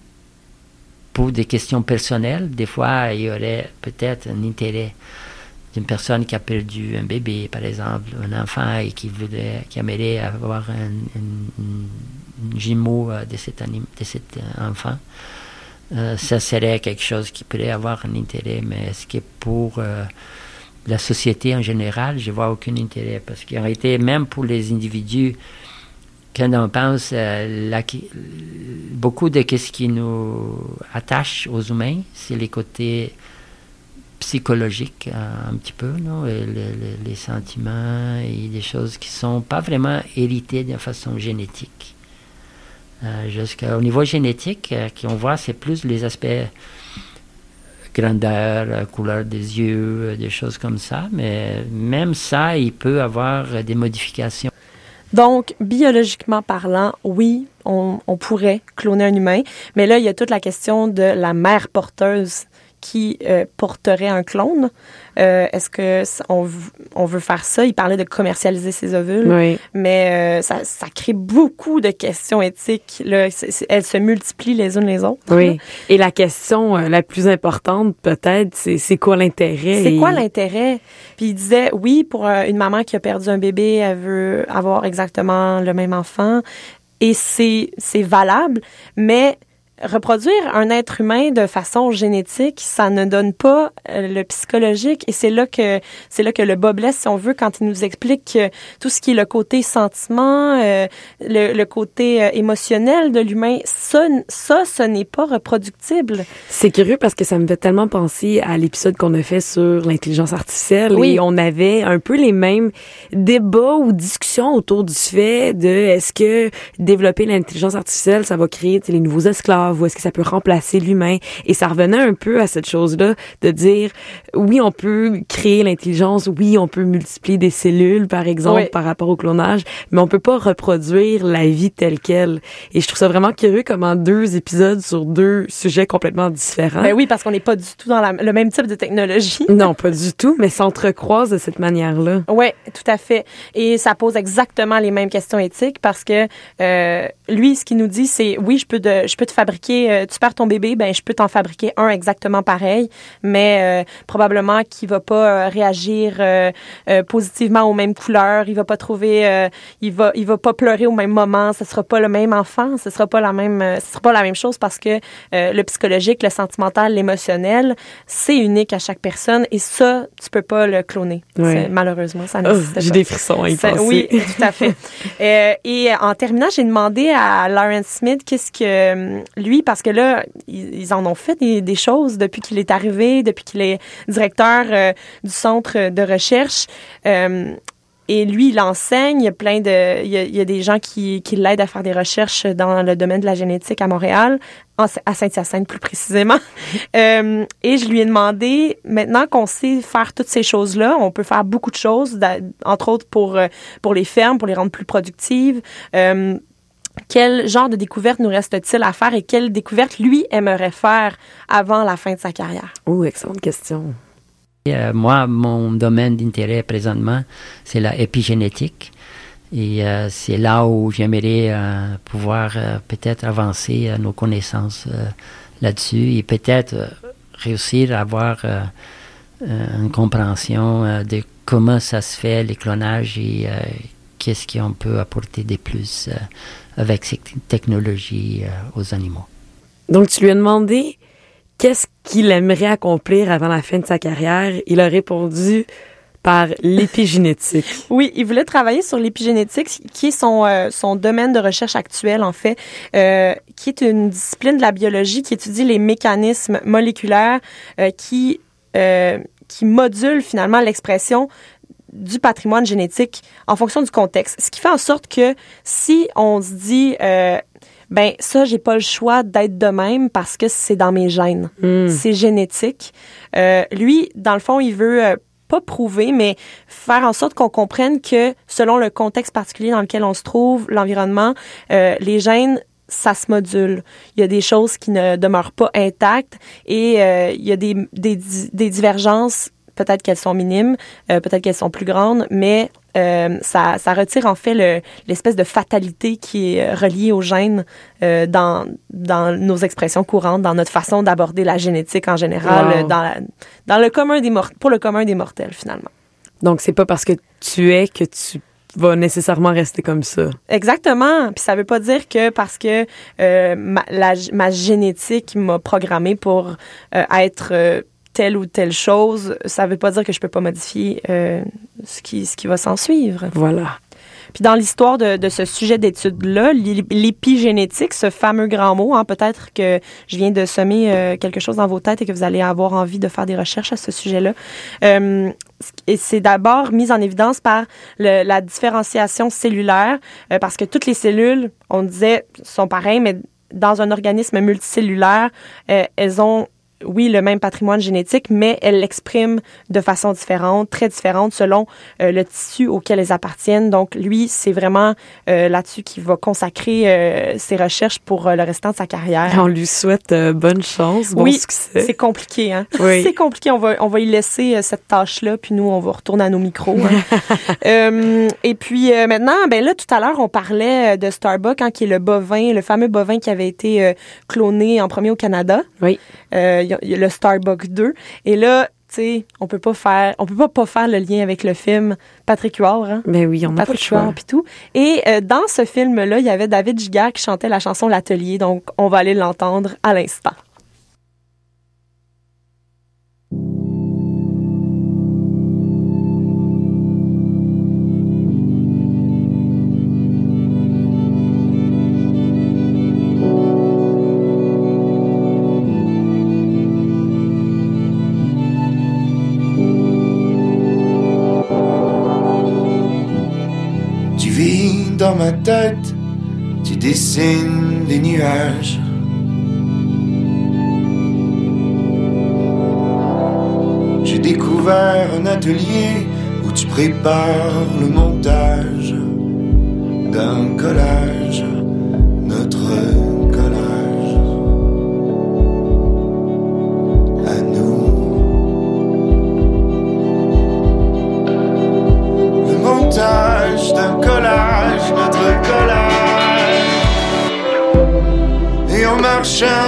pour des questions personnelles, des fois, il y aurait peut-être un intérêt d'une personne qui a perdu un bébé, par exemple, un enfant, et qui, voudrait, qui aimerait avoir un, jumeau euh, de cet, anim- de cet euh, enfant. Euh, ça serait quelque chose qui pourrait avoir un intérêt, mais est-ce que pour la société en général, je vois aucun intérêt, parce qu'en réalité, même pour les individus, quand on pense, beaucoup de ce qui nous attache aux humains, c'est les côtés psychologiques euh, un petit peu, non? Les sentiments et des choses qui sont pas vraiment héritées d'une façon génétique. Euh, jusqu'au niveau génétique, euh, qu'on voit, c'est plus les aspects grandeur, euh, couleur des yeux, euh, des choses comme ça, mais même ça, il peut avoir euh, des modifications. Donc, biologiquement parlant, oui, on pourrait cloner un humain, mais là, il y a toute la question de la mère porteuse qui euh, porterait un clone. Euh, Est-ce que on, on veut faire ça? Il parlait de commercialiser ses ovules, Oui. mais euh, ça, ça crée beaucoup de questions éthiques. Là. Elles se multiplient les unes les autres. Oui. Et la question la plus importante, peut-être, c'est c'est quoi l'intérêt? C'est Et- quoi l'intérêt? Puis il disait, oui, pour une maman qui a perdu un bébé, elle veut avoir exactement le même enfant. Et c'est c'est valable, mais reproduire un être humain de façon génétique, ça ne donne pas euh, le psychologique. Et c'est là que c'est là que le bas blesse, si on veut, quand il nous explique que tout ce qui est le côté sentiment, euh, le, le côté euh, émotionnel de l'humain, ça, ça, ce n'est pas reproductible. C'est curieux parce que ça me fait tellement penser à l'épisode qu'on a fait sur l'intelligence artificielle Oui. et on avait un peu les mêmes débats ou discussions autour du fait de est-ce que développer l'intelligence artificielle ça va créer les nouveaux esclaves ou est-ce que ça peut remplacer l'humain et ça revenait un peu à cette chose-là de dire oui on peut créer l'intelligence oui on peut multiplier des cellules par exemple Oui. par rapport au clonage mais on peut pas reproduire la vie telle quelle et je trouve ça vraiment curieux comment deux épisodes sur deux sujets complètement différents Ben oui, parce qu'on n'est pas du tout dans la- le même type de technologie. non pas du tout mais s'entrecroisent de cette manière-là Oui, tout à fait. Et ça pose exactement les mêmes questions éthiques parce que euh, lui, ce qu'il nous dit, c'est oui, je peux, de, je peux te fabriquer fabriquer, euh, tu perds ton bébé, ben je peux t'en fabriquer un exactement pareil, mais euh, probablement qu'il va pas euh, réagir positivement aux mêmes couleurs, il va pas trouver, il va, il va pas pleurer au même moment, ce sera pas le même enfant, ce sera pas la même, ce sera pas la même chose parce que le psychologique, le sentimental, l'émotionnel, c'est unique à chaque personne et ça, tu peux pas le cloner. Ouais. Malheureusement, ça Oh, pas. J'ai des frissons à y penser. Oui, tout à fait. Euh, et en terminant, j'ai demandé à Lawrence Smith qu'est-ce que euh, lui, parce que là, ils, ils en ont fait des, des choses depuis qu'il est arrivé, depuis qu'il est directeur euh, du centre de recherche. Euh, et lui, il enseigne. Il y a plein de, il y a, il y a des gens qui, qui l'aident à faire des recherches dans le domaine de la génétique à Montréal, à Saint-Hyacinthe plus précisément. Euh, et je lui ai demandé, maintenant qu'on sait faire toutes ces choses-là, on peut faire beaucoup de choses, entre autres pour, pour les fermes, pour les rendre plus productives. Euh, quel genre de découverte nous reste-t-il à faire et quelle découverte lui aimerait faire avant la fin de sa carrière? Oh, excellente question. Euh, moi, mon domaine d'intérêt présentement, c'est la épigénétique. Et euh, c'est là où j'aimerais euh, pouvoir euh, peut-être avancer euh, nos connaissances euh, là-dessus et peut-être euh, réussir à avoir une compréhension euh, de comment ça se fait, les clonages et euh, qu'est-ce qu'on peut apporter de plus euh, avec ces technologies euh, aux animaux. Donc, tu lui as demandé qu'est-ce qu'il aimerait accomplir avant la fin de sa carrière? Il a répondu par l'épigénétique. Oui, il voulait travailler sur l'épigénétique, qui est son, euh, son domaine de recherche actuel, en fait, euh, qui est une discipline de la biologie qui étudie les mécanismes moléculaires euh, qui, euh, qui modulent finalement l'expression du patrimoine génétique en fonction du contexte. Ce qui fait en sorte que si on se dit, euh, ben ça, j'ai pas le choix d'être de même parce que c'est dans mes gènes, Hmm. c'est génétique. Euh, lui, dans le fond, il veut euh, pas prouver, mais faire en sorte qu'on comprenne que selon le contexte particulier dans lequel on se trouve, l'environnement, les gènes ça se module. Il y a des choses qui ne demeurent pas intactes et il y a des, des divergences, peut-être qu'elles sont minimes, euh, peut-être qu'elles sont plus grandes, mais euh, ça, ça retire en fait le- l'espèce de fatalité qui est euh, reliée aux gènes euh, dans, dans nos expressions courantes, dans notre façon d'aborder la génétique en général, Wow. dans, la- dans le commun des mort- pour le commun des mortels finalement. Donc, c'est pas parce que tu es que tu vas nécessairement rester comme ça. Exactement. Puis ça veut pas dire que parce que euh, ma, la- ma génétique m'a programmé pour euh, être euh, telle ou telle chose, ça veut pas dire que je peux pas modifier euh, ce qui ce qui va s'en suivre. Voilà. Puis dans l'histoire de, de ce sujet d'étude-là, l'é- l'épigénétique, ce fameux grand mot, hein, peut-être que je viens de semer euh, quelque chose dans vos têtes et que vous allez avoir envie de faire des recherches à ce sujet-là. Euh, et c'est d'abord mis en évidence par le- la différenciation cellulaire, euh, parce que toutes les cellules, on disait, sont pareilles, mais dans un organisme multicellulaire, elles ont oui, le même patrimoine génétique, mais elles l'expriment de façon différente, très différente selon euh, le tissu auquel elles appartiennent. Donc, lui, c'est vraiment euh, là-dessus qu'il va consacrer euh, ses recherches pour le restant de sa carrière. On lui souhaite bonne chance, bon oui, succès. c'est compliqué, hein? Oui. C'est compliqué. On va, on va y laisser cette tâche-là, puis nous, on va retourner à nos micros. hein. Et puis maintenant, ben là, tout à l'heure, on parlait de Starbucks, hein, qui est le bovin, le fameux bovin qui avait été cloné en premier au Canada. Oui. Y, a- y a le Starbucks 2. Et là, tu sais, on peut pas faire, on peut pas pas faire le lien avec le film Patrick Huard, hein? Mais oui, on le Patrick. Huard puis tout. Et euh, dans ce film-là, il y avait David Giguère qui chantait la chanson L'Atelier. Donc, on va aller l'entendre à l'instant. Tu dessines des nuages. J'ai découvert un atelier où tu prépares le montage d'un collage,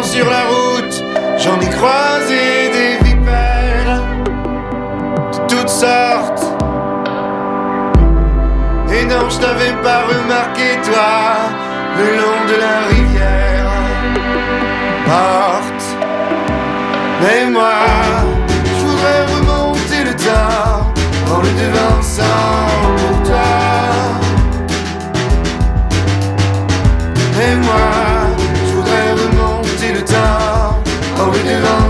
sur la route, j'en ai croisé des vipères de toutes sortes. Et non, je t'avais pas remarqué, toi, le long de la rivière morte. Mais moi, je voudrais remonter le temps en le devançant pour toi. Et moi, en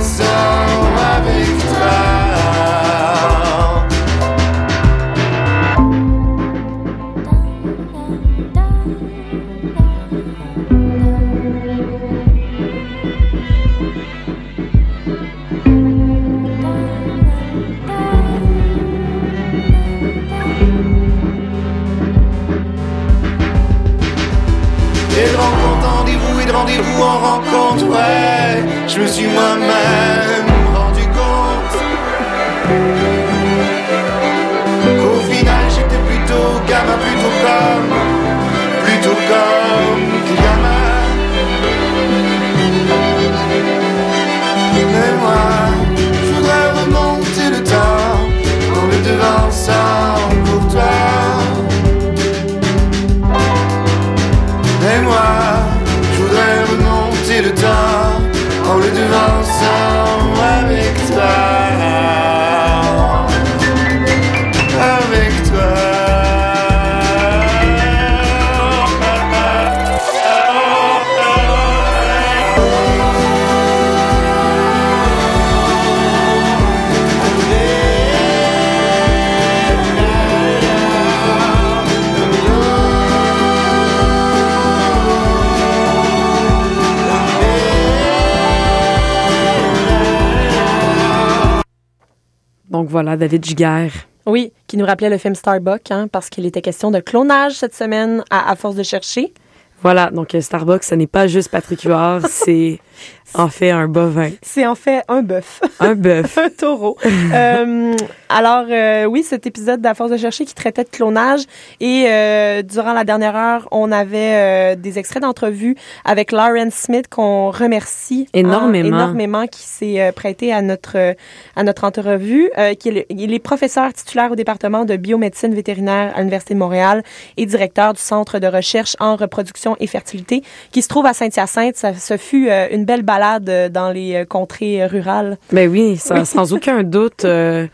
ouais. Je voilà, David Giguère. Oui, qui nous rappelait le film Starbuck, hein, parce qu'il était question de clonage cette semaine à, à force de chercher. Voilà, donc euh, Starbucks, ce n'est pas juste Patrick Huard, c'est en fait un bovin. C'est en fait un bœuf. Un bœuf. un taureau. Euh, alors, euh, oui, cet épisode d'À force de chercher qui traitait de clonage. Et euh, durant la dernière heure, on avait des extraits d'entrevues avec Lauren Smith qu'on remercie hein, Énormément. énormément, qui s'est prêté à notre, à notre entrevue, qui est, le- il est professeur titulaire au département de biomédecine vétérinaire à l'Université de Montréal et directeur du Centre de recherche en reproduction et fertilité, qui se trouve à Saint-Hyacinthe. Ça, ce fut une belle balade euh, dans les euh, contrées euh, rurales. Ben oui, sans, sans aucun doute, euh,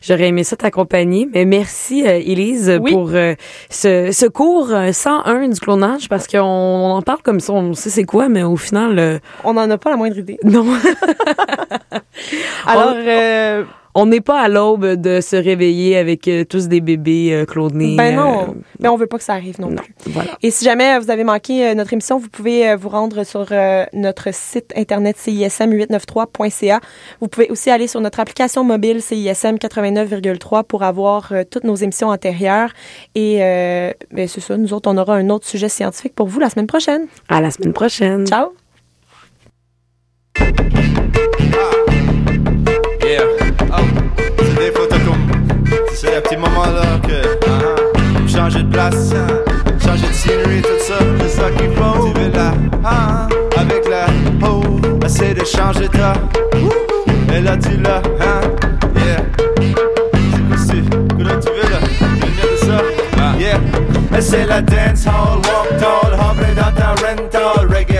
j'aurais aimé ça t'accompagner. Mais merci, Élise, Oui. pour euh, ce, ce cours euh, 101 du clonage, parce qu'on on en parle comme ça, on sait c'est quoi, mais au final, euh, On n'en a pas la moindre idée. non. Alors, On- On n'est pas à l'aube de se réveiller avec euh, tous des bébés euh, clonés. ben euh, non, mais on veut pas que ça arrive non, non, plus. voilà. Et si jamais euh, vous avez manqué euh, notre émission, vous pouvez euh, vous rendre sur euh, notre site internet CISM893.ca. Vous pouvez aussi aller sur notre application mobile CISM 89,3 pour avoir euh, toutes nos émissions antérieures. Et euh, ben, c'est ça, nous autres, on aura un autre sujet scientifique pour vous la semaine prochaine. À la semaine prochaine. Ciao! C'est un petit moment là que. ah, changer de place, ah, changer de scenery, tout ça. C'est ça qu'il faut. Tu veux la. ah, avec la. Oh. Essayer de changer ta. Et là tu l'as. Hein? Yeah. C'est quoi c'est? Comment tu veux là? Tu veux de ça? Yeah. Et c'est la dance hall, walk tall, hovre dans ta rental, reggae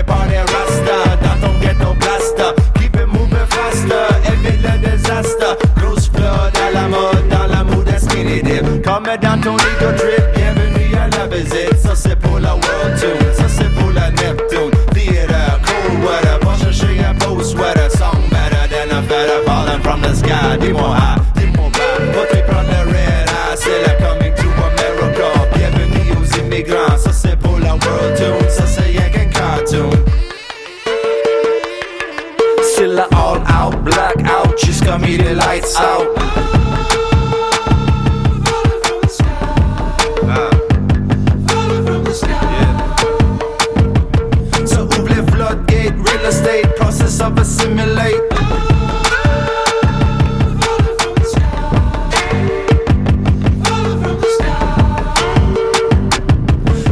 visite, ça c'est pour la world tune, ça c'est pour la Neptune, theater, cool weather, va chercher un beau sweater, song better than a feather falling from the sky, dis-moi ah, dis-moi bas, va-tu prendre le red eye, c'est la coming to America, bienvenue aux immigrants, ça c'est pour la world tune, ça c'est rien qu'un cartoon. C'est la all out, black out, jusqu'à midi lights out. state, process of assimilate.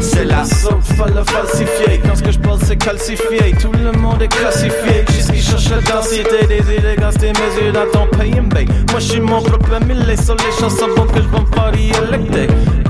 C'est la soupe folle falsifiée, quand ce que je pense c'est calcifié, tout le monde est classifié. J'suis ce qui cherche la densité des idées gastées, mesures dans ton pays, Moi j'suis mon propre mille, sur les chansons que je vais me faire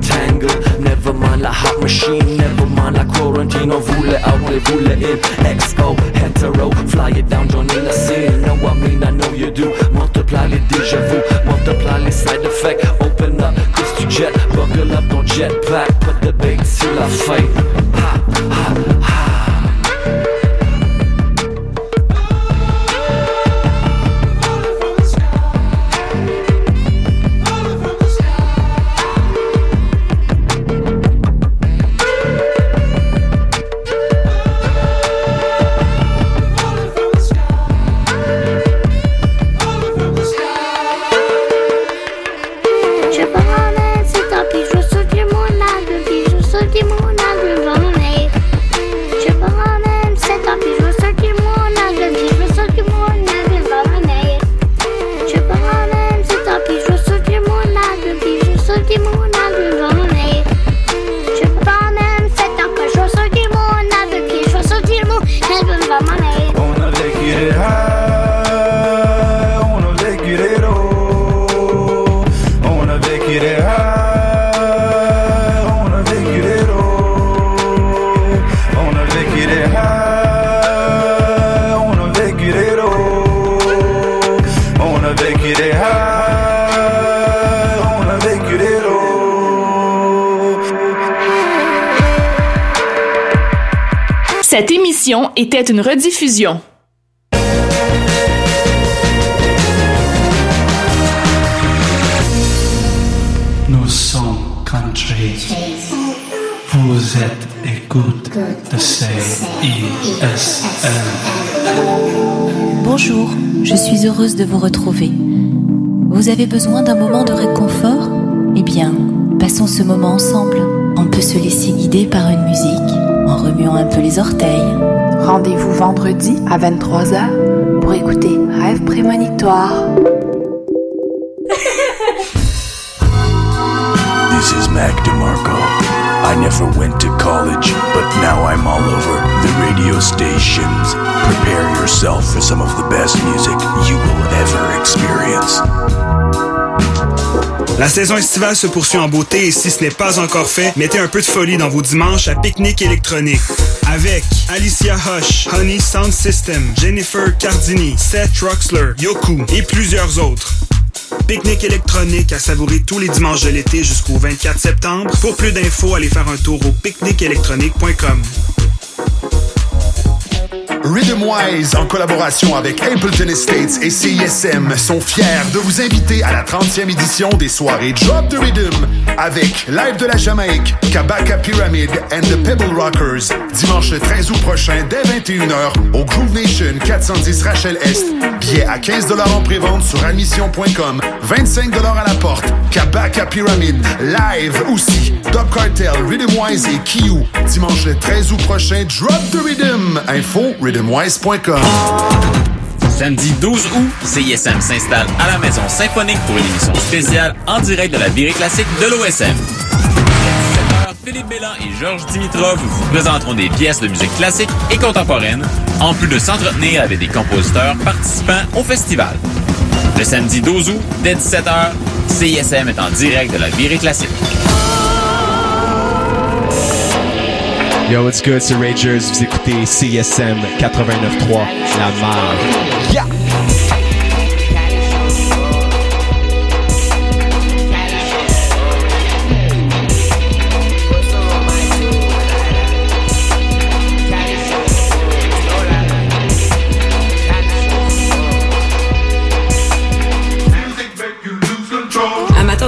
mind la hot machine. Never mind la quarantine On voulait out, on voulait in. XO, hetero Fly it down, Johnny la scene. Know I mean, I know you do. Multiply the déjà vu Multiply the side effect. Open up, cause tu jet Buckle up ton jetpack Put the bait sur la feuille Ha, ha, ha était une rediffusion. Nous sommes country. Vous êtes écoute de CISM. Bonjour, je suis heureuse de vous retrouver. Vous avez besoin d'un moment de réconfort? Eh bien, passons ce moment ensemble. On peut se laisser guider par une musique en remuant un peu les orteils. Rendez-vous vendredi à 23h pour écouter Rêve prémonitoire. This is Mac DeMarco. I never went to college, but now I'm all over the radio stations. Prepare yourself for some of the best music you will ever experience. La saison estivale se poursuit en beauté et si ce n'est pas encore fait, mettez un peu de folie dans vos dimanches à pique-nique électronique. Avec Alicia Hush, Honey Sound System, Jennifer Cardini, Seth Roxler, Yoku et plusieurs autres. Pique-nique électronique à savourer tous les dimanches de l'été jusqu'au 24 septembre. Pour plus d'infos, allez faire un tour au pique-niqueélectronique.com. Rhythm Wise, en collaboration avec Appleton Estates et CISM, sont fiers de vous inviter à la 30e édition des soirées Drop the Rhythm avec Live de la Jamaïque, Kabaka Pyramid and the Pebble Rockers, dimanche le 13 août prochain dès 21h au Groove Nation 410 Rachel Est. Billets à 15 en prévente sur admission.com, 25 à la porte. Kabaka Pyramid, live aussi. Dub Cartel, Rhythm Wise et Kiyu, dimanche le 13 août prochain. Drop the Rhythm. Info. Samedi 12 août, CISM s'installe à la Maison Symphonique pour une émission spéciale en direct de la virée classique de l'OSM. Philippe Bélan et Georges Dimitrov vous présenteront des pièces de musique classique et contemporaine, en plus de s'entretenir avec des compositeurs participants au festival. Le samedi 12 août, dès 17h, CISM est en direct de la virée classique. Yo, what's good, c'est Ragers. Vous écoutez CSM 89.3, La. Yeah!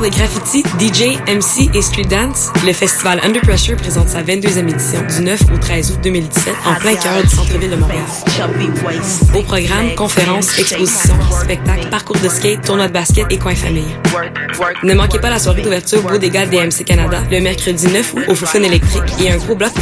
De graffiti, DJ, MC et street dance, le festival Under Pressure présente sa 22e édition du 9 au 13 août 2017 en plein cœur du centre-ville de Montréal. Au programme, conférences, expositions, spectacles, parcours de skate, tournois de basket et coins famille. Ne manquez pas la soirée d'ouverture Beau des gars DMC Canada le mercredi 9 août au Fofun électrique et un gros bloc